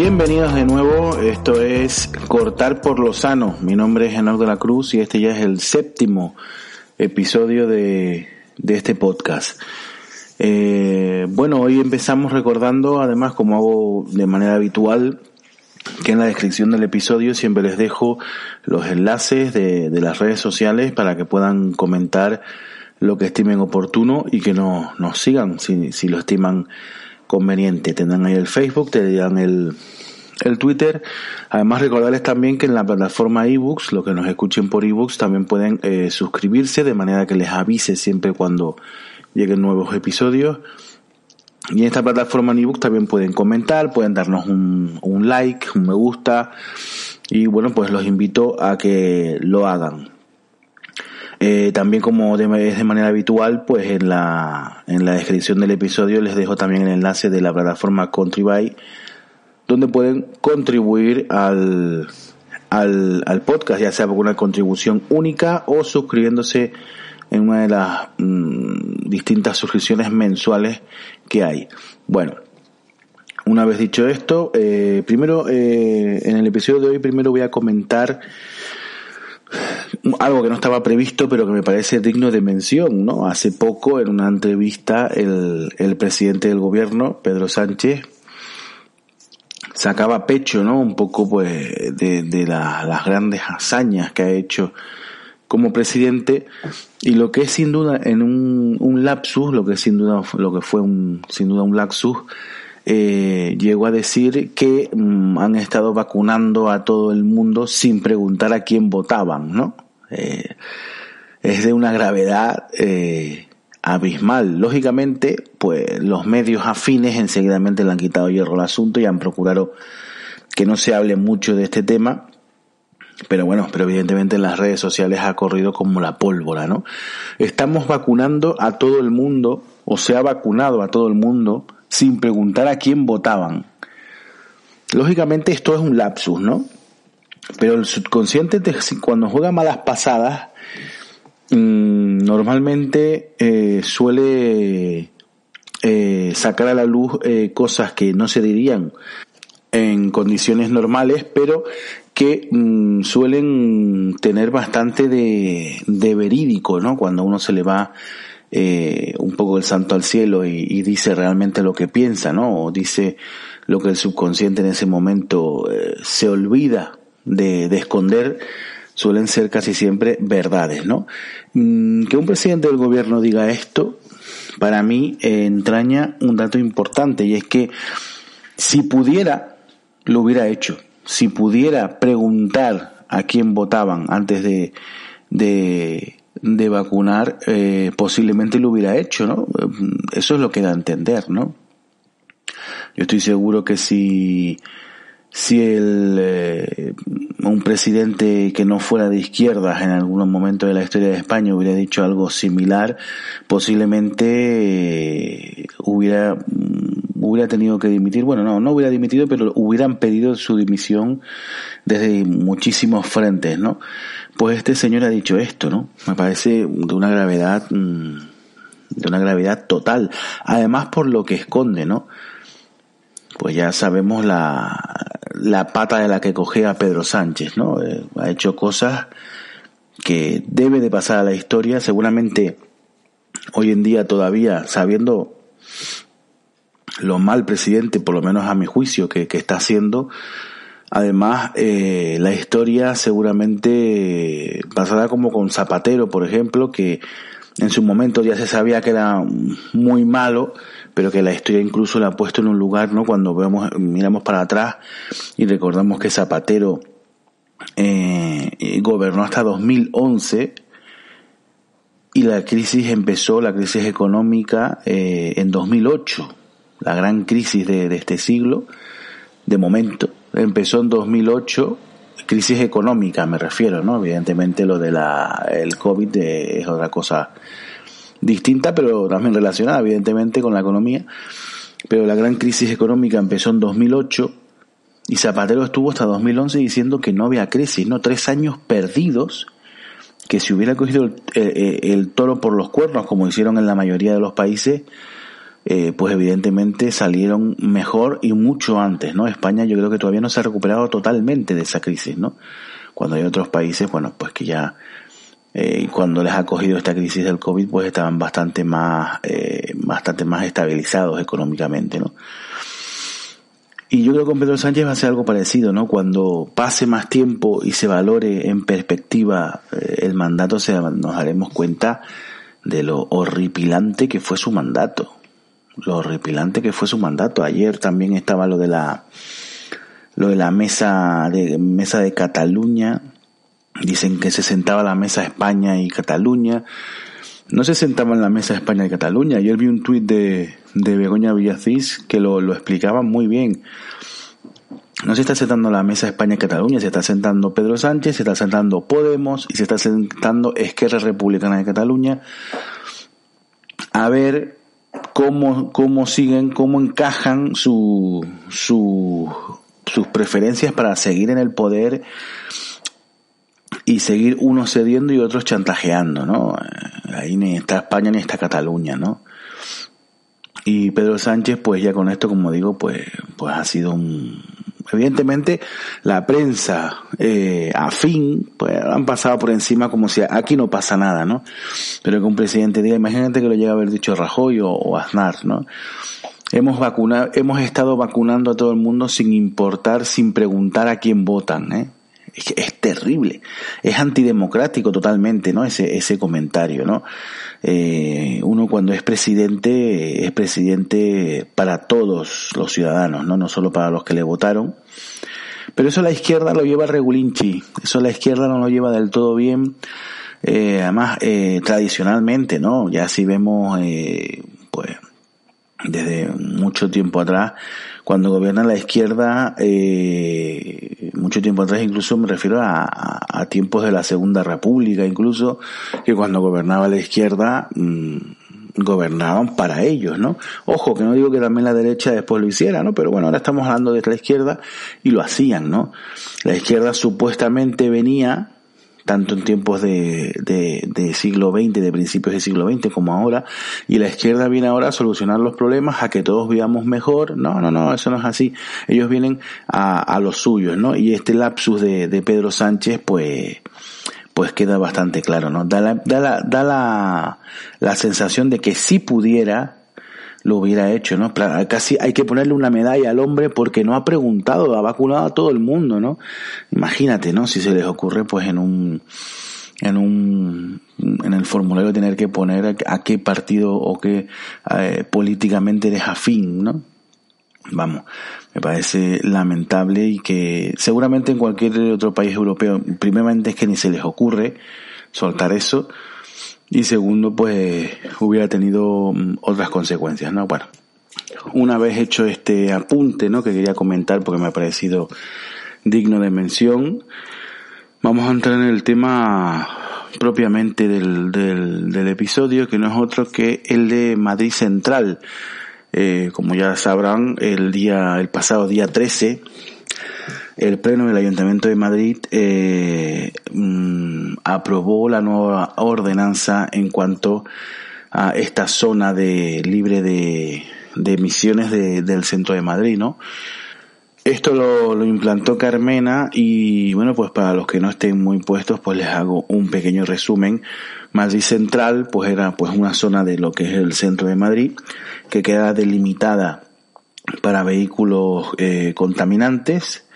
Bienvenidos de nuevo, esto es Cortar por lo Sano. Mi nombre es Enoch de la Cruz y este ya es el séptimo episodio de, de este podcast. Eh, bueno, hoy empezamos recordando, además como hago de manera habitual, que en la descripción del episodio siempre les dejo los enlaces de, de las redes sociales para que puedan comentar lo que estimen oportuno y que no, nos sigan si, si lo estiman conveniente. Tendrán ahí el Facebook, tendrán el, el Twitter. Además recordarles también que en la plataforma ebooks, los que nos escuchen por ebooks, también pueden eh, suscribirse de manera que les avise siempre cuando lleguen nuevos episodios. Y en esta plataforma en ebook también pueden comentar, pueden darnos un, un like, un me gusta. Y bueno, pues los invito a que lo hagan. Eh, también como de, es de manera habitual, pues en la, en la descripción del episodio les dejo también el enlace de la plataforma Contribui, donde pueden contribuir al, al, al podcast, ya sea por una contribución única o suscribiéndose en una de las mmm, distintas suscripciones mensuales que hay. Bueno, una vez dicho esto, eh, primero eh, en el episodio de hoy primero voy a comentar algo que no estaba previsto pero que me parece digno de mención, ¿no? Hace poco en una entrevista el, el presidente del gobierno, Pedro Sánchez, sacaba pecho, ¿no? Un poco pues de, de la, las grandes hazañas que ha hecho como presidente y lo que es sin duda en un, un lapsus, lo que es sin duda lo que fue un, sin duda un lapsus, eh, llegó a decir que mm, han estado vacunando a todo el mundo sin preguntar a quién votaban, ¿no? Eh, es de una gravedad eh, abismal. Lógicamente, pues los medios afines enseguidamente le han quitado hierro al asunto y han procurado que no se hable mucho de este tema. Pero bueno, pero evidentemente en las redes sociales ha corrido como la pólvora, ¿no? Estamos vacunando a todo el mundo, o se ha vacunado a todo el mundo, sin preguntar a quién votaban. Lógicamente esto es un lapsus, ¿no? Pero el subconsciente cuando juega malas pasadas mmm, normalmente eh, suele eh, sacar a la luz eh, cosas que no se dirían en condiciones normales, pero que mmm, suelen tener bastante de, de, verídico, ¿no? Cuando uno se le va eh, un poco el santo al cielo y, y, dice realmente lo que piensa, ¿no? O dice lo que el subconsciente en ese momento eh, se olvida de, de, esconder, suelen ser casi siempre verdades, ¿no? Mm, que un presidente del gobierno diga esto, para mí eh, entraña un dato importante y es que si pudiera, lo hubiera hecho. Si pudiera preguntar a quién votaban antes de, de, de vacunar, eh, posiblemente lo hubiera hecho, ¿no? Eso es lo que da a entender, ¿no? Yo estoy seguro que si, si el, eh, un presidente que no fuera de izquierdas en algún momento de la historia de España hubiera dicho algo similar, posiblemente eh, hubiera, hubiera tenido que dimitir. Bueno, no, no hubiera dimitido, pero hubieran pedido su dimisión desde muchísimos frentes, ¿no? Pues este señor ha dicho esto, ¿no? Me parece de una gravedad, de una gravedad total. Además por lo que esconde, ¿no? Pues ya sabemos la, la pata de la que cogea Pedro Sánchez, ¿no? Eh, ha hecho cosas que debe de pasar a la historia, seguramente hoy en día todavía sabiendo lo mal presidente, por lo menos a mi juicio, que, que está haciendo, Además, eh, la historia seguramente pasará como con Zapatero, por ejemplo, que en su momento ya se sabía que era muy malo, pero que la historia incluso la ha puesto en un lugar, ¿no? Cuando vemos, miramos para atrás y recordamos que Zapatero eh, gobernó hasta 2011 y la crisis empezó, la crisis económica, eh, en 2008, la gran crisis de, de este siglo, de momento, empezó en 2008 crisis económica me refiero, ¿no? Evidentemente lo de la el COVID es otra cosa distinta, pero también relacionada evidentemente con la economía. Pero la gran crisis económica empezó en 2008 y Zapatero estuvo hasta 2011 diciendo que no había crisis, ¿no? Tres años perdidos que si hubiera cogido el, el toro por los cuernos, como hicieron en la mayoría de los países, eh, pues evidentemente salieron mejor y mucho antes, ¿no? España yo creo que todavía no se ha recuperado totalmente de esa crisis, ¿no? Cuando hay otros países, bueno, pues que ya eh, cuando les ha cogido esta crisis del COVID, pues estaban bastante más, eh, bastante más estabilizados económicamente, ¿no? Y yo creo que con Pedro Sánchez va a ser algo parecido, ¿no? Cuando pase más tiempo y se valore en perspectiva el mandato, se, nos daremos cuenta de lo horripilante que fue su mandato lo horripilante que fue su mandato. Ayer también estaba lo de la lo de la mesa de mesa de Cataluña. Dicen que se sentaba la mesa España y Cataluña. No se sentaba en la mesa España y Cataluña. Ayer vi un tuit de, de Begoña Villacís que lo, lo explicaba muy bien. No se está sentando la mesa España y Cataluña, se está sentando Pedro Sánchez, se está sentando Podemos y se está sentando Esquerra Republicana de Cataluña a ver cómo, cómo siguen, cómo encajan su, su, sus preferencias para seguir en el poder y seguir unos cediendo y otros chantajeando, ¿no? Ahí ni está España ni está Cataluña, ¿no? Y Pedro Sánchez, pues ya con esto, como digo, pues, pues ha sido un, evidentemente la prensa eh, afín pues han pasado por encima como si aquí no pasa nada, ¿no? Pero que un presidente diga, imagínate que lo llega a haber dicho Rajoy o, Aznar, ¿no? Hemos vacunado, hemos estado vacunando a todo el mundo sin importar, sin preguntar a quién votan, ¿eh? Es, terrible, es antidemocrático totalmente, ¿no? Ese, ese comentario, ¿no? Eh, uno cuando es presidente es presidente para todos los ciudadanos, ¿no? No solo para los que le votaron. Pero eso la izquierda lo lleva regulinchi, eso la izquierda no lo lleva del todo bien. Eh, además, eh, tradicionalmente, ¿no? Ya si vemos, eh, pues, desde mucho tiempo atrás, cuando gobierna la izquierda, eh, mucho tiempo atrás incluso me refiero a, a, tiempos de la Segunda República, incluso, que cuando gobernaba la izquierda, mmm, gobernaban para ellos, ¿no? Ojo, que no digo que también la derecha después lo hiciera, ¿no? Pero bueno, ahora estamos hablando de la izquierda y lo hacían, ¿no? La izquierda supuestamente venía tanto en tiempos de, de, siglo XX, de principios del siglo XX como ahora, y la izquierda viene ahora a solucionar los problemas, a que todos vivamos mejor. No, no, no, eso no es así. Ellos vienen a, a los suyos, ¿no? Y este lapsus de, de Pedro Sánchez, pues, pues queda bastante claro, ¿no? Da la, da la, da la, la sensación de que si pudiera, lo hubiera hecho, ¿no? Casi hay que ponerle una medalla al hombre porque no ha preguntado, ha vacunado a todo el mundo, ¿no? Imagínate, ¿no? Si se les ocurre, pues en un, en un, en el formulario tener que poner a qué partido o qué eh, políticamente eres afín, ¿no? Vamos, me parece lamentable y que seguramente en cualquier otro país europeo, primeramente es que ni se les ocurre soltar eso, y segundo, pues hubiera tenido mm, otras consecuencias, ¿no? Bueno, una vez hecho este apunte, ¿no? Que quería comentar porque me ha parecido digno de mención, vamos a entrar en el tema propiamente del, del, del episodio, que no es otro que el de Madrid Central. Eh, como ya sabrán, el día, el pasado día 13, el Pleno del Ayuntamiento de Madrid eh, mm, aprobó la nueva ordenanza en cuanto a esta zona de libre de, emisiones de, del centro de Madrid, ¿no? Esto lo, lo, implantó Carmena y bueno, pues para los que no estén muy puestos, pues les hago un pequeño resumen. Madrid Central, pues era pues una zona de lo que es el centro de Madrid, que queda delimitada para vehículos eh, contaminantes,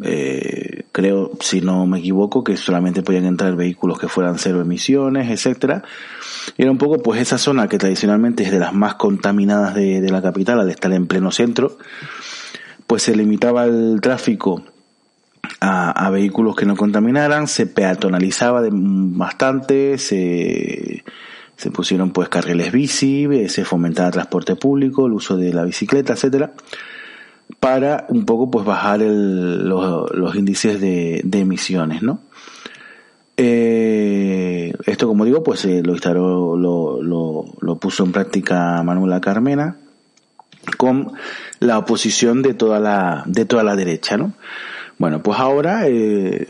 eh, creo, si no me equivoco, que solamente podían entrar vehículos que fueran cero emisiones, etcétera. Era un poco pues esa zona que tradicionalmente es de las más contaminadas de, la capital, al estar en pleno centro, pues se limitaba el tráfico a, vehículos que no contaminaran, se peatonalizaba de, bastante, se, se pusieron pues carriles bici, se fomentaba transporte público, el uso de la bicicleta, etcétera, para un poco pues bajar el, los, índices de, emisiones, ¿no? Eh, esto, como digo, pues eh, lo instaló, lo, puso en práctica Manuela Carmena con la oposición de toda la, de toda la derecha, ¿no? Bueno, pues ahora, eh,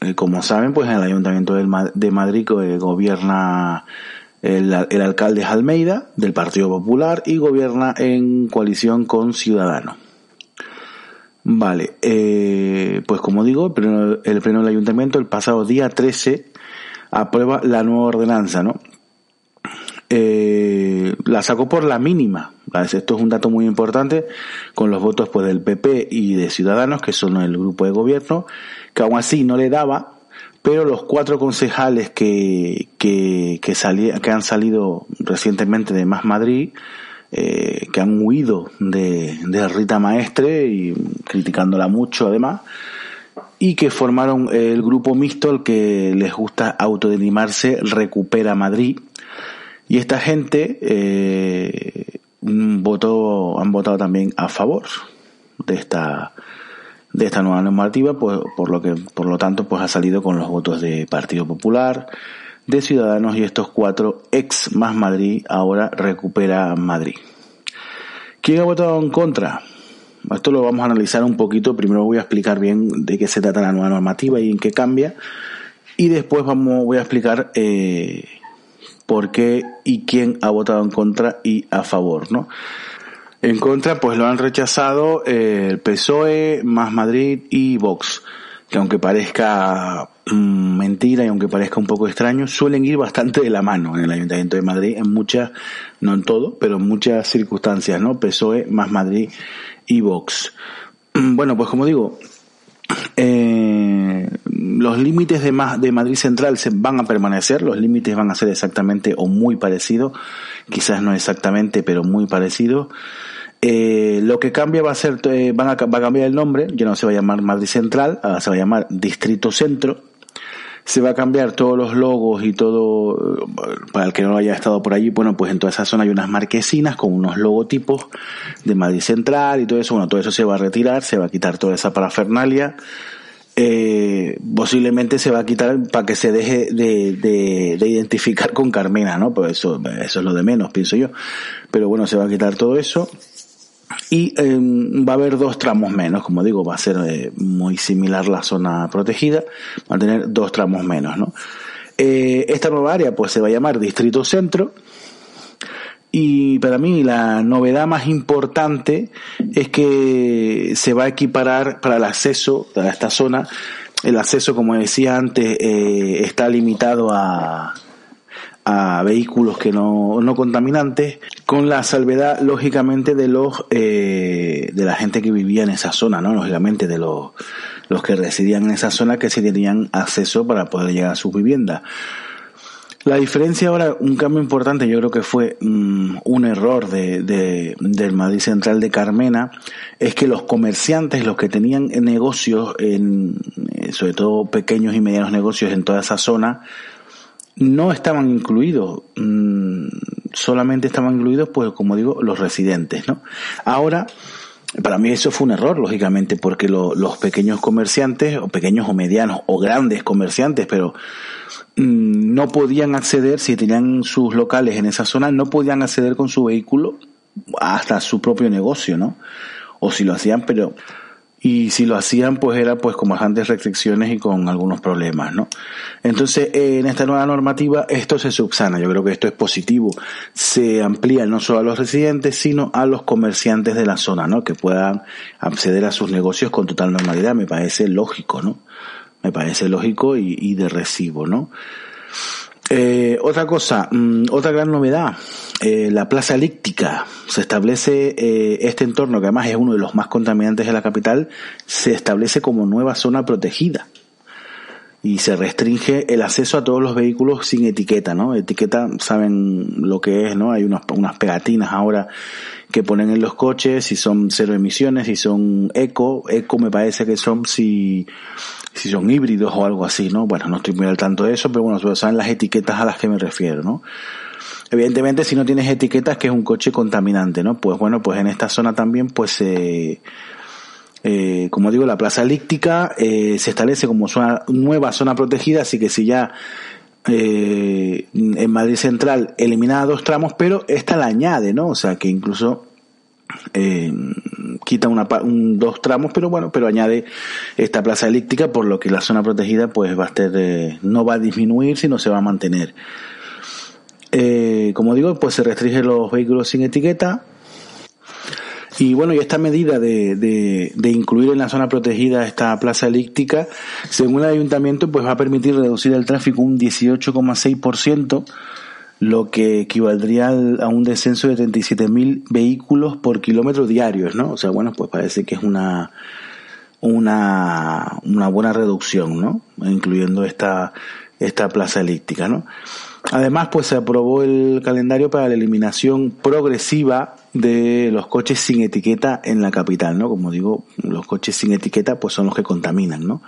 eh como saben, pues en el Ayuntamiento de Madrid gobierna el, el, alcalde Almeida, del Partido Popular, y gobierna en coalición con Ciudadanos. Vale, eh, pues como digo, el pleno, el pleno del ayuntamiento el pasado día 13 aprueba la nueva ordenanza, ¿no? Eh, la sacó por la mínima. Esto es un dato muy importante con los votos pues del PP y de Ciudadanos, que son el grupo de gobierno, que aún así no le daba, pero los cuatro concejales que, que, que, salí, que han salido recientemente de Más Madrid, eh, que han huido de, de Rita Maestre y criticándola mucho además, y que formaron el grupo mixto, el que les gusta autodenimarse Recupera Madrid. Y esta gente eh, han votado también a favor de esta de esta nueva normativa, pues por lo que, por lo tanto, pues ha salido con los votos de Partido Popular, de Ciudadanos y estos cuatro ex más Madrid ahora recupera Madrid. ¿Quién ha votado en contra? Esto lo vamos a analizar un poquito. Primero voy a explicar bien de qué se trata la nueva normativa y en qué cambia. Y después vamos, voy a explicar eh, por qué y quién ha votado en contra y a favor, ¿no? En contra, pues lo han rechazado eh, el PSOE, Más Madrid y Vox, que aunque parezca mmm, mentira y aunque parezca un poco extraño, suelen ir bastante de la mano en el Ayuntamiento de Madrid, en muchas, no en todo, pero en muchas circunstancias, ¿no? PSOE, Más Madrid y Vox. Bueno, pues como digo, eh, los límites de, de Madrid Central se van a permanecer, los límites van a ser exactamente o muy parecidos, quizás no exactamente, pero muy parecidos. Eh, lo que cambia va a ser, eh, van a, va a cambiar el nombre, ya no se va a llamar Madrid Central, ahora se va a llamar Distrito Centro. Se va a cambiar todos los logos y todo, para el que no haya estado por allí, bueno, pues en toda esa zona hay unas marquesinas con unos logotipos de Madrid Central y todo eso, bueno, todo eso se va a retirar, se va a quitar toda esa parafernalia. Eh, posiblemente se va a quitar para que se deje de, de, de, identificar con Carmena, ¿no? Pues eso, eso es lo de menos, pienso yo. Pero bueno, se va a quitar todo eso y eh, va a haber dos tramos menos, como digo, va a ser eh, muy similar la zona protegida, va a tener dos tramos menos, ¿no? Eh, esta nueva área pues se va a llamar Distrito Centro y para mí la novedad más importante es que se va a equiparar para el acceso a esta zona, el acceso como decía antes eh, está limitado a a vehículos que no, no contaminantes, con la salvedad, lógicamente, de los, eh, de la gente que vivía en esa zona, ¿no? Lógicamente, de los, los que residían en esa zona que se tenían acceso para poder llegar a sus viviendas. La diferencia ahora, un cambio importante, yo creo que fue um, un error de, de, del Madrid Central de Carmena, es que los comerciantes, los que tenían negocios, en, eh, sobre todo pequeños y medianos negocios en toda esa zona, no estaban incluidos, mmm, solamente estaban incluidos, pues como digo, los residentes, ¿no? Ahora, para mí eso fue un error, lógicamente, porque lo, los pequeños comerciantes, o pequeños o medianos, o grandes comerciantes, pero mmm, no podían acceder, si tenían sus locales en esa zona, no podían acceder con su vehículo hasta su propio negocio, ¿no? O si lo hacían, pero y si lo hacían pues era pues con bastantes restricciones y con algunos problemas, ¿no? Entonces en esta nueva normativa esto se subsana, yo creo que esto es positivo, se amplía no solo a los residentes sino a los comerciantes de la zona, ¿no? Que puedan acceder a sus negocios con total normalidad, me parece lógico, ¿no? Me parece lógico y de recibo, ¿no? Eh, otra cosa, mmm, otra gran novedad, eh, la plaza elíptica. Se establece eh, este entorno, que además es uno de los más contaminantes de la capital, se establece como nueva zona protegida y se restringe el acceso a todos los vehículos sin etiqueta, ¿no? Etiqueta, saben lo que es, ¿no? Hay unas, unas pegatinas ahora que ponen en los coches, si son cero emisiones, si son eco, eco me parece que son si, si son híbridos o algo así, ¿no? Bueno, no estoy muy al tanto de eso, pero bueno, saben las etiquetas a las que me refiero, ¿no? Evidentemente, si no tienes etiquetas, que es un coche contaminante, ¿no? Pues bueno, pues en esta zona también, pues, eh, eh, como digo, la plaza elíptica eh, se establece como zona, nueva zona protegida, así que si ya eh, en Madrid Central eliminada dos tramos, pero esta la añade, ¿no? O sea que incluso eh, quita una, un, dos tramos, pero bueno, pero añade esta plaza elíptica, por lo que la zona protegida pues va a estar, no va a disminuir, sino se va a mantener. Eh, como digo, pues se restringe los vehículos sin etiqueta, y bueno, y esta medida de, de, de, incluir en la zona protegida esta plaza elíptica, según el ayuntamiento, pues va a permitir reducir el tráfico un 18,6%, lo que equivaldría a un descenso de 37.000 vehículos por kilómetro diarios, ¿no? O sea, bueno, pues parece que es una, una, una buena reducción, ¿no? Incluyendo esta, esta plaza elíptica, ¿no? Además, pues se aprobó el calendario para la eliminación progresiva de los coches sin etiqueta en la capital, ¿no? Como digo, los coches sin etiqueta pues son los que contaminan, ¿no?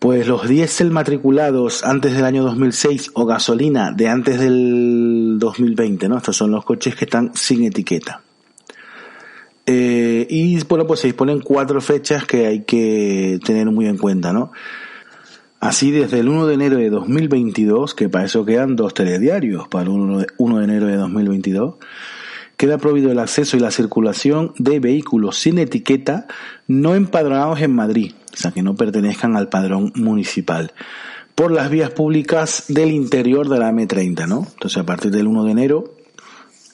Pues los diésel matriculados antes del año 2006 o gasolina de antes del 2020, ¿no? Estos son los coches que están sin etiqueta. Eh, y bueno, pues se disponen cuatro fechas que hay que tener muy en cuenta, ¿no? Así, desde el 1 de enero de 2022, que para eso quedan dos telediarios, para el 1 de enero de 2022, queda prohibido el acceso y la circulación de vehículos sin etiqueta no empadronados en Madrid, o sea, que no pertenezcan al padrón municipal, por las vías públicas del interior de la M30, ¿no? Entonces, a partir del 1 de enero,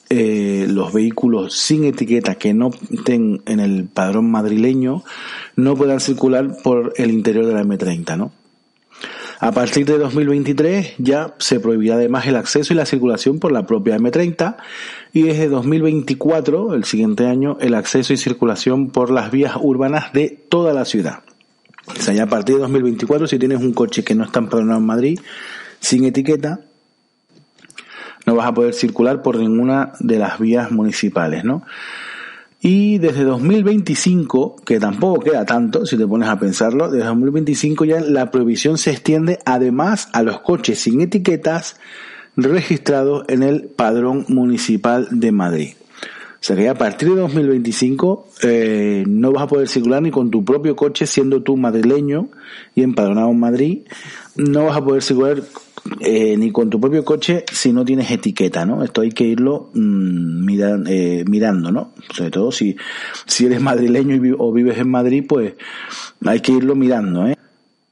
eh, los vehículos sin etiqueta que no estén en el padrón madrileño no puedan circular por el interior de la M30, ¿no? A partir de 2023 ya se prohibirá además el acceso y la circulación por la propia M30 y desde 2024, el siguiente año, el acceso y circulación por las vías urbanas de toda la ciudad. O sea, ya a partir de 2024, si tienes un coche que no está empadronado en Madrid, sin etiqueta, no vas a poder circular por ninguna de las vías municipales, ¿no? Y desde 2025, que tampoco queda tanto, si te pones a pensarlo, desde 2025 ya la prohibición se extiende además a los coches sin etiquetas registrados en el padrón municipal de Madrid. O sea que ya a partir de 2025 eh, no vas a poder circular ni con tu propio coche siendo tú madrileño y empadronado en Madrid. No vas a poder circular eh, ni con tu propio coche si no tienes etiqueta, ¿no? Esto hay que irlo mira, eh, mirando, ¿no? Sobre todo si, si eres madrileño y, o vives en Madrid, pues hay que irlo mirando, ¿eh?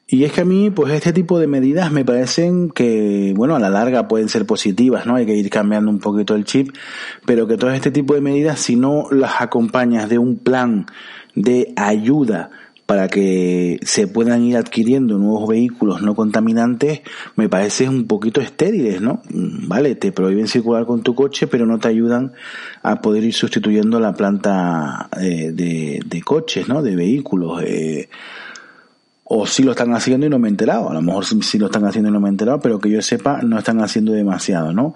Y es que a mí, pues este tipo de medidas me parecen que, bueno, a la larga pueden ser positivas, ¿no? Hay que ir cambiando un poquito el chip, pero que todo este tipo de medidas, si no las acompañas de un plan de ayuda para que se puedan ir adquiriendo nuevos vehículos no contaminantes, me parece un poquito estériles, ¿no? Vale, te prohíben circular con tu coche, pero no te ayudan a poder ir sustituyendo la planta eh, de, coches, ¿no? De vehículos. Eh, o si lo están haciendo y no me he enterado. A lo mejor si lo están haciendo y no me he enterado, pero que yo sepa, no están haciendo demasiado, ¿no?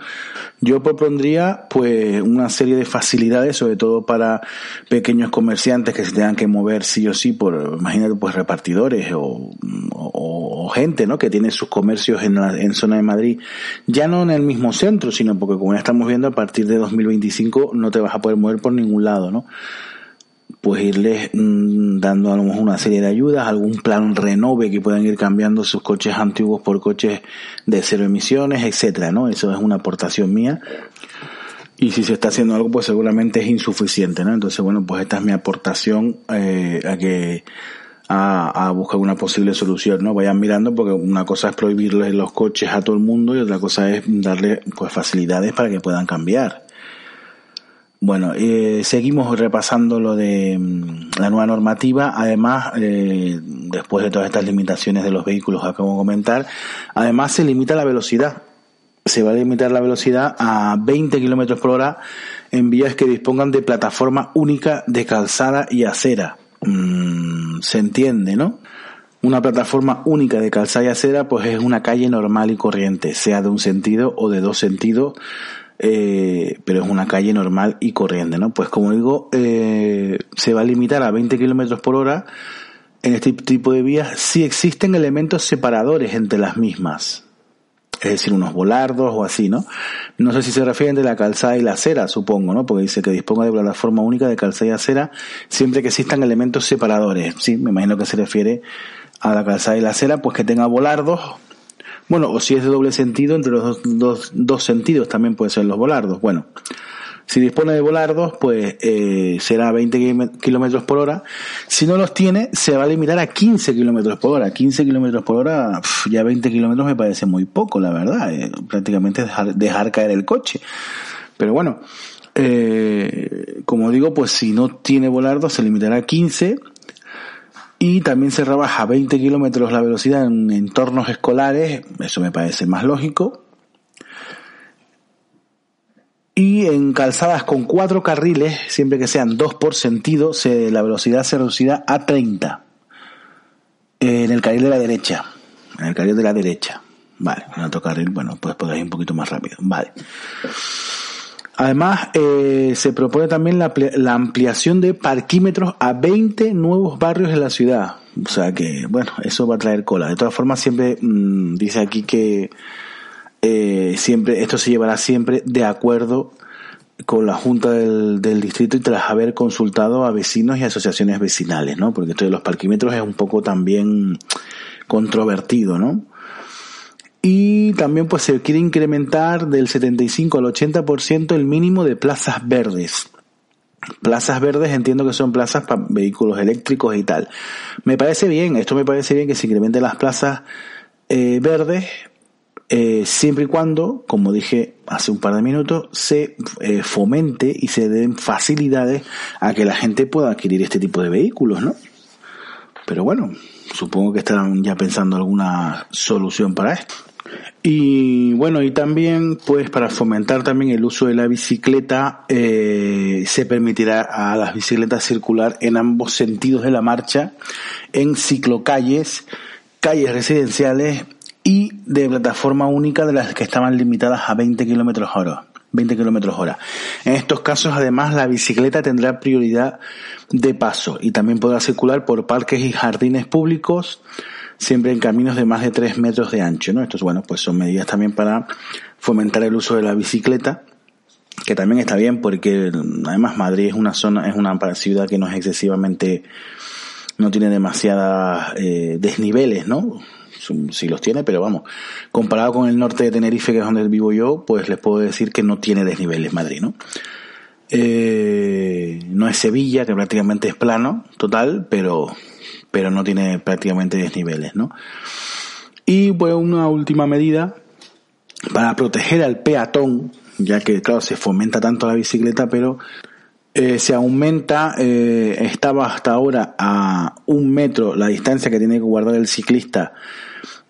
Yo propondría, pues, una serie de facilidades, sobre todo para pequeños comerciantes que se tengan que mover sí o sí por, imagínate, pues, repartidores o, o, o gente, ¿no? Que tiene sus comercios en la en zona de Madrid, ya no en el mismo centro, sino porque como ya estamos viendo, a partir de 2025 no te vas a poder mover por ningún lado, ¿no? Pues irles mmm, dando a lo mejor una serie de ayudas, algún plan renove que puedan ir cambiando sus coches antiguos por coches de cero emisiones, etcétera, ¿no? Eso es una aportación mía. Y si se está haciendo algo, pues seguramente es insuficiente, ¿no? Entonces, bueno, pues esta es mi aportación eh, a que a, a, buscar una posible solución, ¿no? Vayan mirando porque una cosa es prohibirles los coches a todo el mundo y otra cosa es darle pues facilidades para que puedan cambiar. Bueno, eh, seguimos repasando lo de mm, la nueva normativa. Además, eh, después de todas estas limitaciones de los vehículos que acabo de comentar, además se limita la velocidad. se va a limitar la velocidad a 20 kilómetros por hora en vías que dispongan de plataforma única de calzada y acera. Mm, se entiende, ¿no? Una plataforma única de calzada y acera, pues es una calle normal y corriente, sea de un sentido o de dos sentidos, eh, pero es una calle normal y corriente, ¿no? Pues como digo, eh, se va a limitar a 20 kilómetros por hora en este tipo de vías si existen elementos separadores entre las mismas es decir, unos volardos o así, ¿no? No sé si se refieren de la calzada y la acera, supongo, ¿no? Porque dice que disponga de plataforma única de calzada y acera siempre que existan elementos separadores, ¿sí? Me imagino que se refiere a la calzada y la acera, pues que tenga volardos, bueno, o si es de doble sentido, entre los dos, dos, dos sentidos también pueden ser los volardos, bueno. Si dispone de volardos, pues eh, será 20 kilómetros por hora. Si no los tiene, se va a limitar a 15 kilómetros por hora. 15 kilómetros por hora, ya 20 kilómetros me parece muy poco, la verdad. Eh, prácticamente dejar, dejar caer el coche. Pero bueno, eh, como digo, pues si no tiene volardos, se limitará a 15 y también se rebaja a 20 kilómetros la velocidad en entornos escolares, eso me parece más lógico, y en calzadas con cuatro carriles, siempre que sean dos por sentido, se, la velocidad se reducirá a 30. En el carril de la derecha. En el carril de la derecha. Vale, en otro carril, bueno, pues podéis ir un poquito más rápido. Vale. Además, eh, se propone también la, ampliación de parquímetros a 20 nuevos barrios en la ciudad. O sea que, bueno, eso va a traer cola. De todas formas, siempre mmm, dice aquí que eh, siempre, esto se llevará siempre de acuerdo con la Junta del, Distrito y tras haber consultado a vecinos y asociaciones vecinales, ¿no? Porque esto de los parquímetros es un poco también controvertido, ¿no? Y también pues se quiere incrementar del 75 al 80% el mínimo de plazas verdes. Plazas verdes entiendo que son plazas para vehículos eléctricos y tal. Me parece bien, esto me parece bien que se incrementen las plazas eh, verdes eh, siempre y cuando, como dije hace un par de minutos, se eh, fomente y se den facilidades a que la gente pueda adquirir este tipo de vehículos, ¿no? Pero bueno, supongo que estarán ya pensando alguna solución para esto. Y bueno, y también, pues para fomentar también el uso de la bicicleta, eh, se permitirá a las bicicletas circular en ambos sentidos de la marcha, en ciclocalles, calles residenciales y de plataforma única de las que estaban limitadas a 20 kilómetros hora. 20 kilómetros hora. En estos casos, además, la bicicleta tendrá prioridad de paso y también podrá circular por parques y jardines públicos, siempre en caminos de más de 3 metros de ancho, ¿no? Estos, bueno, pues son medidas también para fomentar el uso de la bicicleta, que también está bien porque además Madrid es una zona, es una ciudad que no es excesivamente, no tiene demasiadas eh, desniveles, ¿no? si los tiene, pero vamos, comparado con el norte de Tenerife, que es donde vivo yo, pues les puedo decir que no tiene desniveles Madrid, ¿no? Eh, no es Sevilla, que prácticamente es plano, total, pero, pero no tiene prácticamente desniveles, ¿no? Y pues una última medida para proteger al peatón, ya que claro, se fomenta tanto la bicicleta, pero eh, se aumenta, eh, estaba hasta ahora a un metro la distancia que tiene que guardar el ciclista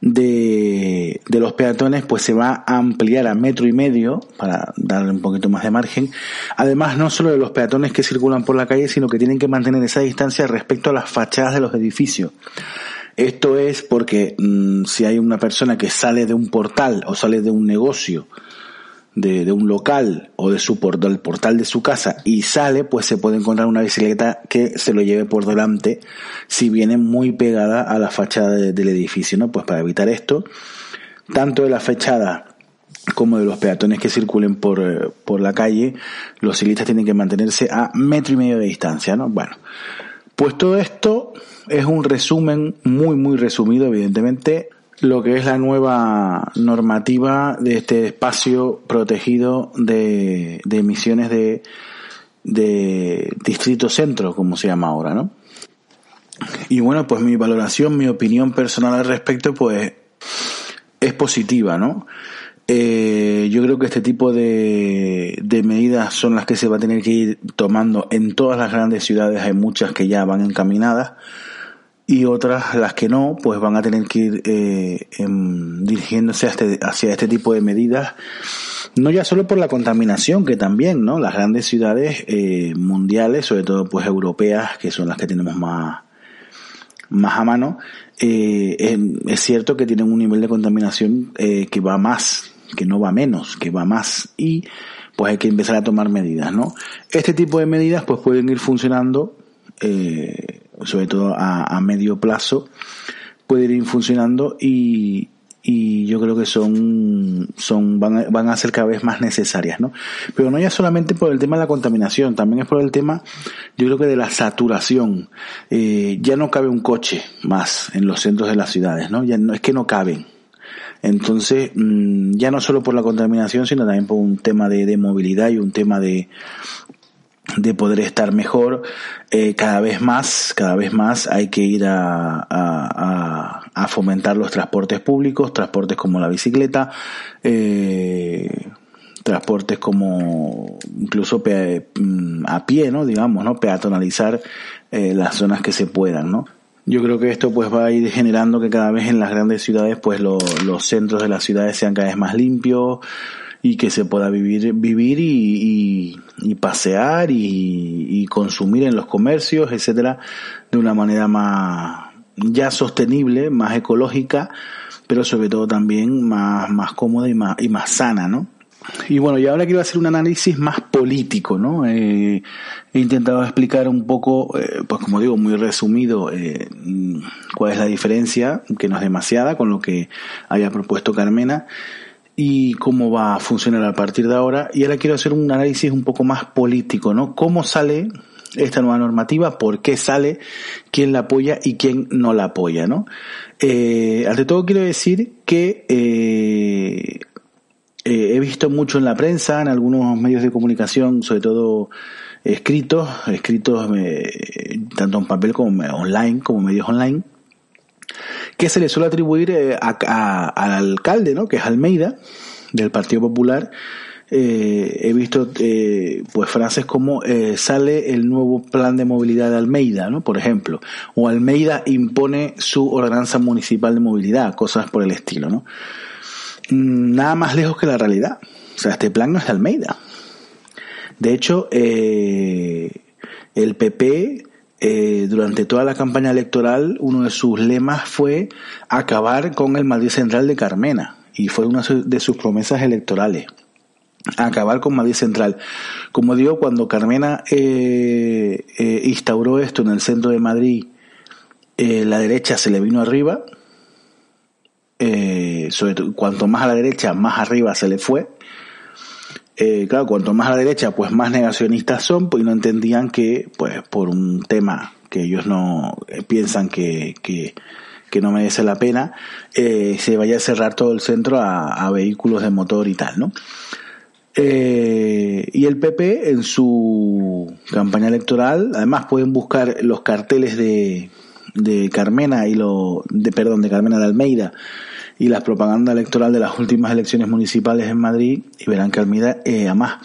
de, de, los peatones pues se va a ampliar a metro y medio para darle un poquito más de margen. Además, no solo de los peatones que circulan por la calle, sino que tienen que mantener esa distancia respecto a las fachadas de los edificios. Esto es porque mmm, si hay una persona que sale de un portal o sale de un negocio de, de, un local o de su portal, del portal de su casa y sale, pues se puede encontrar una bicicleta que se lo lleve por delante si viene muy pegada a la fachada de, del edificio, ¿no? Pues para evitar esto, tanto de la fachada como de los peatones que circulen por, eh, por la calle, los ciclistas tienen que mantenerse a metro y medio de distancia, ¿no? Bueno, pues todo esto es un resumen muy, muy resumido, evidentemente, lo que es la nueva normativa de este espacio protegido de, emisiones de, de distrito centro, como se llama ahora, ¿no? Y bueno, pues mi valoración, mi opinión personal al respecto, pues es positiva, ¿no? Eh, yo creo que este tipo de, de medidas son las que se va a tener que ir tomando en todas las grandes ciudades, hay muchas que ya van encaminadas y otras, las que no, pues van a tener que ir eh, em, dirigiéndose este, hacia este tipo de medidas, no ya solo por la contaminación, que también, ¿no? Las grandes ciudades eh, mundiales, sobre todo pues europeas, que son las que tenemos más, más a mano, eh, es cierto que tienen un nivel de contaminación eh, que va más, que no va menos, que va más y pues hay que empezar a tomar medidas, ¿no? Este tipo de medidas pues pueden ir funcionando eh, sobre todo a, medio plazo, puede ir funcionando y, y yo creo que son, son van, a, van a ser cada vez más necesarias, ¿no? Pero no ya solamente por el tema de la contaminación, también es por el tema, yo creo que de la saturación. Eh, ya no cabe un coche más en los centros de las ciudades, ¿no? Ya no es que no caben. Entonces, mm, ya no solo por la contaminación, sino también por un tema de, de movilidad y un tema de, de poder estar mejor eh, cada vez más cada vez más hay que ir a, a, a, fomentar los transportes públicos transportes como la bicicleta eh, transportes como incluso mm, a pie no digamos no peatonalizar eh, las zonas que se puedan no yo creo que esto pues va a ir generando que cada vez en las grandes ciudades pues los centros de las ciudades sean cada vez más limpios y que se pueda vivir, vivir y, pasear y, y, consumir en los comercios, etcétera, de una manera más ya sostenible, más ecológica, pero sobre todo también más, más cómoda y más, y más sana, ¿no? Y bueno, y ahora quiero hacer un análisis más político, ¿no? Eh, he intentado explicar un poco, eh, pues como digo, muy resumido, eh, cuál es la diferencia, que no es demasiada, con lo que había propuesto Carmena y cómo va a funcionar a partir de ahora. Y ahora quiero hacer un análisis un poco más político, ¿no? ¿Cómo sale esta nueva normativa? ¿Por qué sale? ¿Quién la apoya y quién no la apoya, ¿no? Eh, ante todo quiero decir que eh, eh, he visto mucho en la prensa, en algunos medios de comunicación, sobre todo escritos, escritos eh, tanto en papel como online, como medios online, que se le suele atribuir eh, al alcalde, ¿no? que es Almeida, del Partido Popular. Eh, he visto eh, pues frases como sale el nuevo plan de movilidad de Almeida, ¿no? Por ejemplo, o Almeida impone su ordenanza municipal de movilidad, cosas por el estilo, ¿no? Mm, nada más lejos que la realidad. O sea, este plan no es de Almeida. De hecho, el PP eh, durante toda la campaña electoral uno de sus lemas fue acabar con el Madrid Central de Carmena y fue una de sus promesas electorales acabar con Madrid Central. Como digo, cuando Carmena eh, eh, instauró esto en el centro de Madrid, la derecha se le vino arriba, sobre cuanto más a la derecha, más arriba se le fue, eh, claro, cuanto más a la derecha, pues más negacionistas son, pues no entendían que, pues por un tema que ellos no eh, piensan que, que, no merece la pena, eh, se vaya a cerrar todo el centro a, a vehículos de motor y tal, ¿no? Eh, y el PP en su campaña electoral, además pueden buscar los carteles de, de Carmena y lo, de, perdón, de Carmena de Almeida y la propaganda electoral de las últimas elecciones municipales en Madrid y verán que Almeida eh, además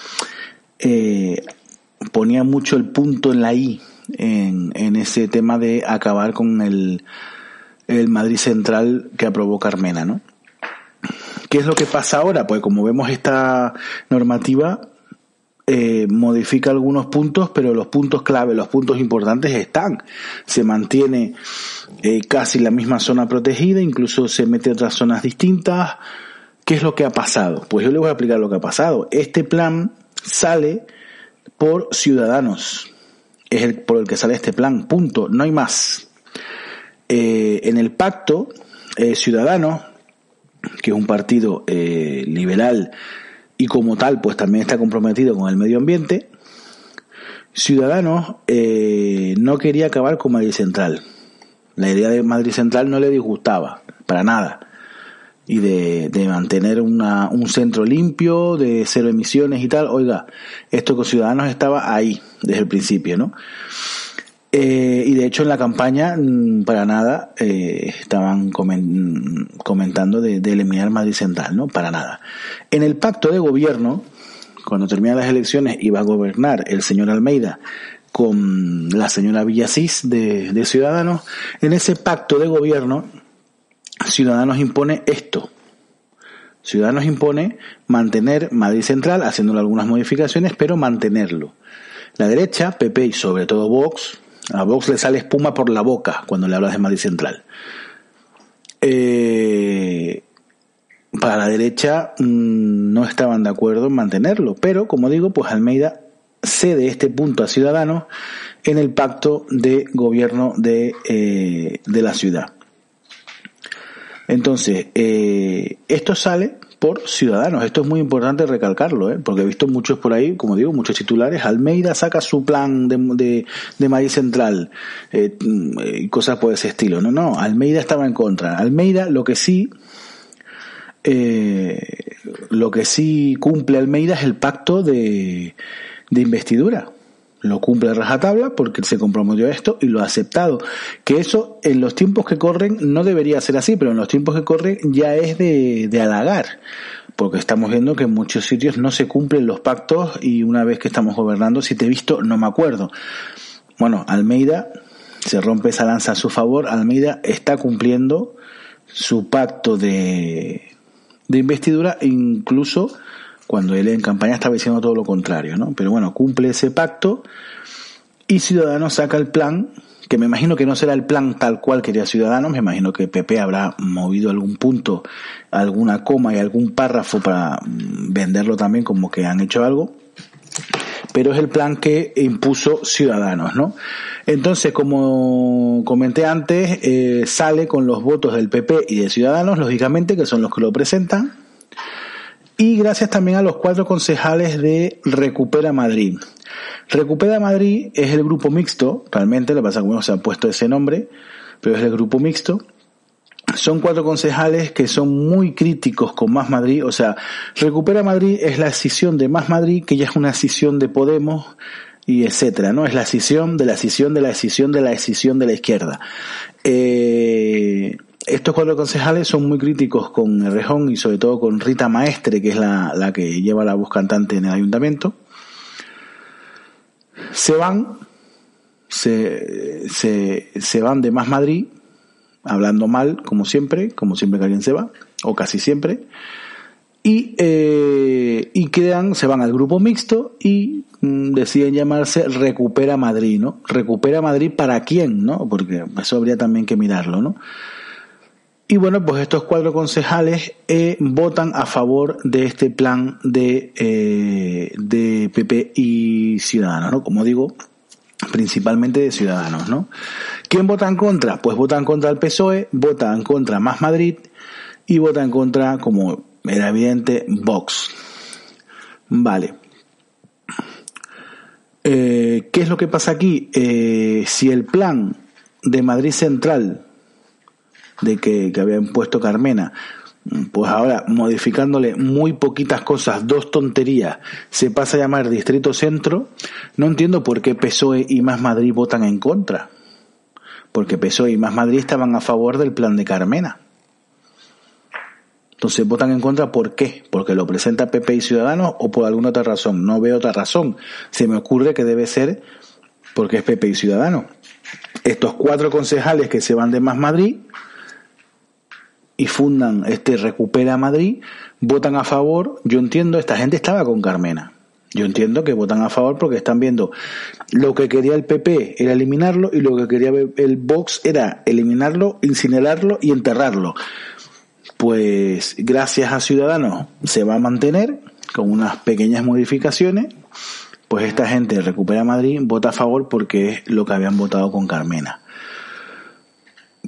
eh, ponía mucho el punto en la I en, en ese tema de acabar con el, el Madrid central que aprobó Carmena, ¿no? ¿Qué es lo que pasa ahora? Pues como vemos esta normativa eh, modifica algunos puntos, pero los puntos clave, los puntos importantes están. Se mantiene eh, casi la misma zona protegida, incluso se mete otras zonas distintas. ¿Qué es lo que ha pasado? Pues yo le voy a explicar lo que ha pasado. Este plan sale por ciudadanos. Es el, por el que sale este plan. Punto. No hay más. Eh, en el pacto, Ciudadanos, que es un partido liberal y como tal pues también está comprometido con el medio ambiente, Ciudadanos eh, no quería acabar con Madrid Central. La idea de Madrid Central no le disgustaba, para nada. Y de, de mantener una, un centro limpio, de cero emisiones y tal. Oiga, esto con Ciudadanos estaba ahí desde el principio, ¿no? Eh, y de hecho en la campaña mm, para nada eh, estaban comentando de, eliminar Madrid Central, ¿no? Para nada. En el pacto de gobierno, cuando terminan las elecciones iba a gobernar el señor Almeida con la señora Villasís de, de Ciudadanos. En ese pacto de gobierno, Ciudadanos impone esto. Ciudadanos impone mantener Madrid Central, haciéndole algunas modificaciones, pero mantenerlo. La derecha, PP y sobre todo Vox, a Vox le sale espuma por la boca cuando le hablas de Madrid Central. Eh, para la derecha mm, no estaban de acuerdo en mantenerlo, pero como digo, pues Almeida cede este punto a Ciudadanos en el pacto de gobierno de, eh, de la ciudad. Entonces, eh, esto sale por Ciudadanos. Esto es muy importante recalcarlo, ¿eh? porque he visto muchos por ahí, como digo, muchos titulares. Almeida saca su plan de, de, de maíz central eh, y cosas por ese estilo. No, no, Almeida estaba en contra. Almeida lo que sí eh, lo que sí cumple Almeida es el pacto de, de investidura. Lo cumple a rajatabla porque se comprometió a esto y lo ha aceptado. Que eso en los tiempos que corren no debería ser así, pero en los tiempos que corren ya es de, de halagar. Porque estamos viendo que en muchos sitios no se cumplen los pactos y una vez que estamos gobernando, si te he visto, no me acuerdo. Bueno, Almeida se rompe esa lanza a su favor. Almeida está cumpliendo su pacto de, de investidura, incluso cuando él en campaña estaba diciendo todo lo contrario, ¿no? Pero bueno, cumple ese pacto y Ciudadanos saca el plan, que me imagino que no será el plan tal cual quería Ciudadanos, me imagino que PP habrá movido algún punto, alguna coma y algún párrafo para mm, venderlo también como que han hecho algo, pero es el plan que impuso Ciudadanos, ¿no? Entonces, como comenté antes, eh, sale con los votos del PP y de Ciudadanos, lógicamente, que son los que lo presentan, y gracias también a los cuatro concejales de Recupera Madrid. Recupera Madrid es el grupo mixto, realmente, lo que pasa es que no se ha puesto ese nombre, pero es el grupo mixto. Son cuatro concejales que son muy críticos con Más Madrid, o sea, Recupera Madrid es la escisión de Más Madrid, que ya es una escisión de Podemos, y etcétera, ¿no? Es la escisión de la escisión de la escisión de la escisión de la izquierda. Eh, estos cuatro concejales son muy críticos con Errejón y sobre todo con Rita Maestre, que es la, la que lleva la voz cantante en el ayuntamiento. Se van, se, se, se van de Más Madrid, hablando mal, como siempre, como siempre que alguien se va, o casi siempre, y, eh, y crean, se van al grupo mixto y mm, deciden llamarse Recupera Madrid, ¿no? Recupera Madrid para quién, ¿no? Porque eso habría también que mirarlo, ¿no? Y bueno, pues estos cuatro concejales eh, votan a favor de este plan de, eh, de PP y Ciudadanos, ¿no? Como digo, principalmente de Ciudadanos, ¿no? ¿Quién vota en contra? Pues vota en contra el PSOE, vota en contra Más Madrid y vota en contra, como era evidente, Vox. Vale. Eh, ¿Qué es lo que pasa aquí? Eh, si el plan de Madrid Central de que, que había impuesto Carmena, pues ahora modificándole muy poquitas cosas, dos tonterías, se pasa a llamar Distrito Centro, no entiendo por qué PSOE y Más Madrid votan en contra. Porque PSOE y Más Madrid estaban a favor del plan de Carmena. Entonces votan en contra, ¿por qué? ¿Porque lo presenta PP y Ciudadanos o por alguna otra razón? No veo otra razón. Se me ocurre que debe ser porque es PP y Ciudadanos. Estos cuatro concejales que se van de Más Madrid y fundan este Recupera Madrid, votan a favor. Yo entiendo, esta gente estaba con Carmena. Yo entiendo que votan a favor porque están viendo lo que quería el PP era eliminarlo y lo que quería el Vox era eliminarlo, incinerarlo y enterrarlo pues gracias a Ciudadanos se va a mantener con unas pequeñas modificaciones, pues esta gente recupera Madrid, vota a favor porque es lo que habían votado con Carmena.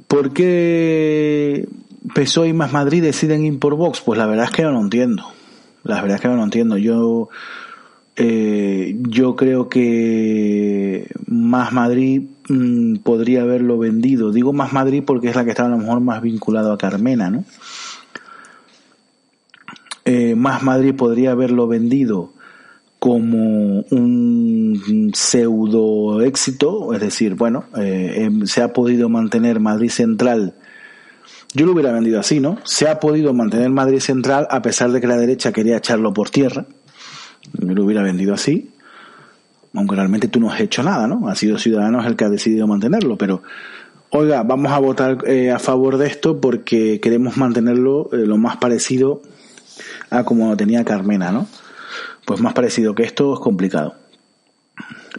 ¿Por qué PSOE y Más Madrid deciden ir por Vox? Pues la verdad es que no lo entiendo. La verdad es que no lo entiendo. Yo, eh, yo creo que Más Madrid mmm, podría haberlo vendido. Digo Más Madrid porque es la que está a lo mejor más vinculado a Carmena, ¿no? eh, Más Madrid podría haberlo vendido como un pseudo éxito, es decir, bueno, eh, se ha podido mantener Madrid Central, yo lo hubiera vendido así, ¿no? Se ha podido mantener Madrid Central a pesar de que la derecha quería echarlo por tierra, yo lo hubiera vendido así, aunque realmente tú no has hecho nada, ¿no? Ha sido Ciudadanos el que ha decidido mantenerlo, pero oiga, vamos a votar eh, a favor de esto porque queremos mantenerlo eh, lo más parecido a como tenía Carmena, ¿no? Pues más parecido que esto es complicado.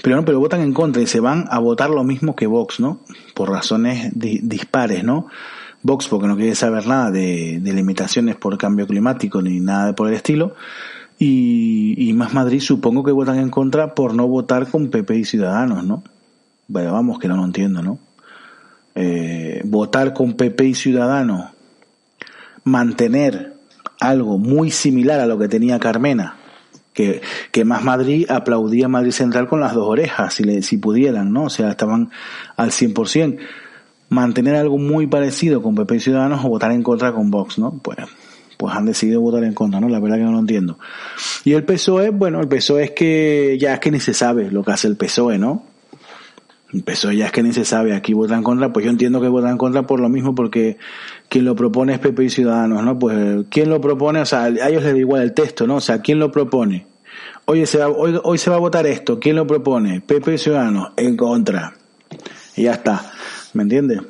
Pero no, pero votan en contra y se van a votar lo mismo que Vox, ¿no? Por razones dispares, ¿no? Vox porque no quiere saber nada de, limitaciones por cambio climático ni nada por el estilo. Y, y, Más Madrid supongo que votan en contra por no votar con PP y Ciudadanos, ¿no? Bueno, vamos, que no lo entiendo, ¿no? Eh, votar con PP y Ciudadanos, mantener algo muy similar a lo que tenía Carmena, que, que más Madrid aplaudía Madrid Central con las dos orejas, si, le, si pudieran, ¿no? O sea, estaban al 100%. Mantener algo muy parecido con PP y Ciudadanos o votar en contra con Vox, ¿no? Pues, pues han decidido votar en contra, ¿no? La verdad que no lo entiendo. Y el PSOE, bueno, el PSOE es que ya es que ni se sabe lo que hace el PSOE, ¿no? El PSOE ya es que ni se sabe, aquí votan contra, pues yo entiendo que votan contra por lo mismo porque quien lo propone es PP y Ciudadanos, ¿no? Pues ¿quién lo propone? O sea, a ellos les da igual el texto, ¿no? O sea, ¿quién lo propone? Oye, se va, hoy, hoy se va a votar esto, ¿quién lo propone? PP y Ciudadanos, en contra. Y ya está, ¿me entiendes?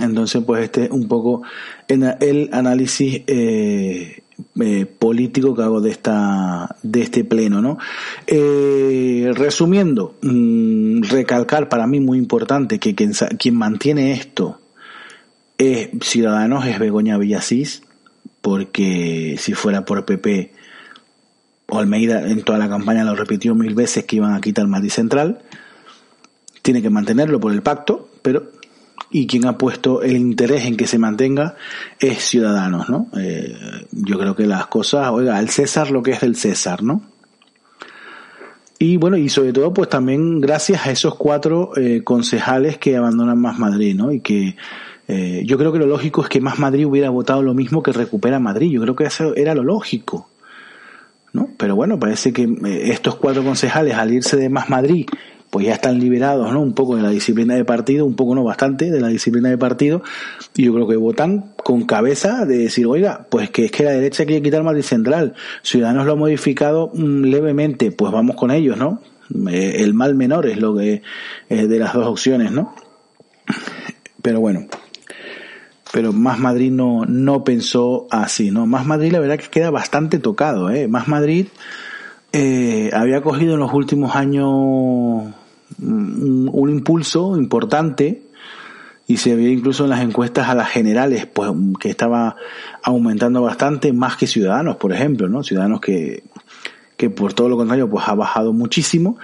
Entonces, pues este es un poco el análisis eh, eh, político que hago de esta de este pleno, ¿no? Eh, resumiendo, mm, recalcar para mí muy importante que quien, quien mantiene esto es Ciudadanos, es Begoña Villasís, porque si fuera por PP, Almeida en toda la campaña lo repitió mil veces que iban a quitar Madrid Central, tiene que mantenerlo por el pacto, pero y quien ha puesto el interés en que se mantenga es Ciudadanos, ¿no? Eh, yo creo que las cosas, oiga, el César lo que es del César, ¿no? Y bueno, y sobre todo, pues también gracias a esos cuatro eh, concejales que abandonan Más Madrid, ¿no? Y que eh, yo creo que lo lógico es que Más Madrid hubiera votado lo mismo que Recupera Madrid. Yo creo que eso era lo lógico. ¿no? Pero bueno, parece que estos cuatro concejales al irse de Más Madrid pues ya están liberados, ¿no? Un poco de la disciplina de partido, un poco no bastante de la disciplina de partido, y yo creo que votan con cabeza de decir, oiga, pues que es que la derecha quiere quitar Madrid Central, Ciudadanos lo ha modificado mm, levemente, pues vamos con ellos, ¿no? Eh, el mal menor es lo que es de las dos opciones, ¿no? Pero bueno, pero Más Madrid no, no pensó así, ¿no? Más Madrid la verdad que queda bastante tocado, ¿eh? Más Madrid eh, había cogido en los últimos años un, impulso importante y se veía incluso en las encuestas a las generales, pues que estaba aumentando bastante más que Ciudadanos, por ejemplo, ¿no? Ciudadanos que, que por todo lo contrario, pues ha bajado muchísimo.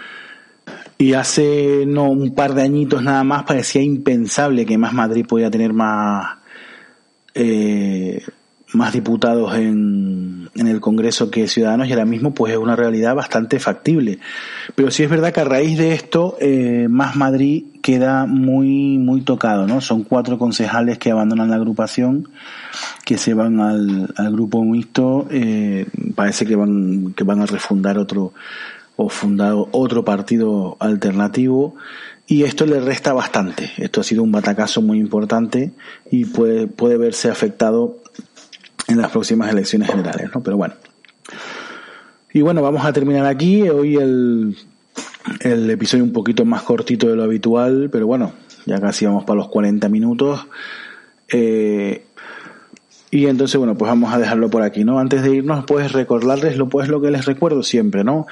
Y hace no un par de añitos nada más parecía impensable que más Madrid podía tener más eh, más diputados en, en, el Congreso que Ciudadanos y ahora mismo pues es una realidad bastante factible. Pero sí es verdad que a raíz de esto eh, Más Madrid queda muy muy tocado, ¿no? Son cuatro concejales que abandonan la agrupación, que se van al, al grupo mixto, eh, parece que van que van a refundar otro o fundar otro partido alternativo y esto le resta bastante. Esto ha sido un batacazo muy importante y puede, puede verse afectado en las próximas elecciones generales, ¿no? Pero bueno. Y bueno, vamos a terminar aquí. Hoy el, el episodio un poquito más cortito de lo habitual, pero bueno, ya casi vamos para los 40 minutos. Eh, y entonces, bueno, pues vamos a dejarlo por aquí, ¿no? Antes de irnos, pues recordarles lo, pues, lo que les recuerdo siempre, ¿no?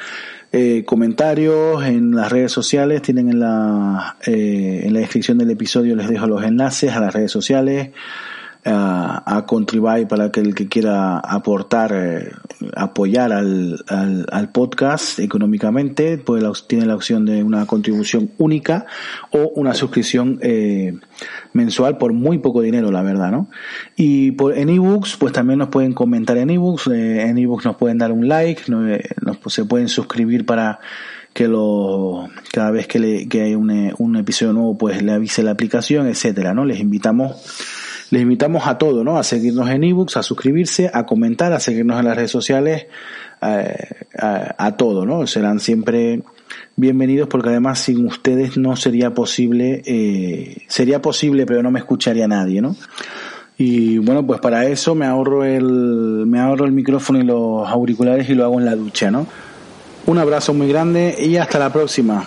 Eh, comentarios en las redes sociales, tienen en la, eh, en la descripción del episodio les dejo los enlaces a las redes sociales, a, contribuir para que el que quiera aportar, eh, apoyar al, al, al, podcast económicamente, pues tiene la opción de una contribución única o una suscripción eh, mensual por muy poco dinero, la verdad, ¿no? Y por, en ebooks, pues también nos pueden comentar en ebooks, eh, en ebooks nos pueden dar un like, eh, nos, se pueden suscribir para que lo cada vez que, le, que hay un, un episodio nuevo pues le avise la aplicación etcétera no les invitamos les invitamos a todo, ¿no? A seguirnos en ebooks, a suscribirse, a comentar, a seguirnos en las redes sociales, eh, a, todo, ¿no? Serán siempre bienvenidos porque además sin ustedes no sería posible, eh, sería posible pero no me escucharía nadie, ¿no? Y bueno, pues para eso me ahorro el, me ahorro el micrófono y los auriculares y lo hago en la ducha, ¿no? Un abrazo muy grande y hasta la próxima.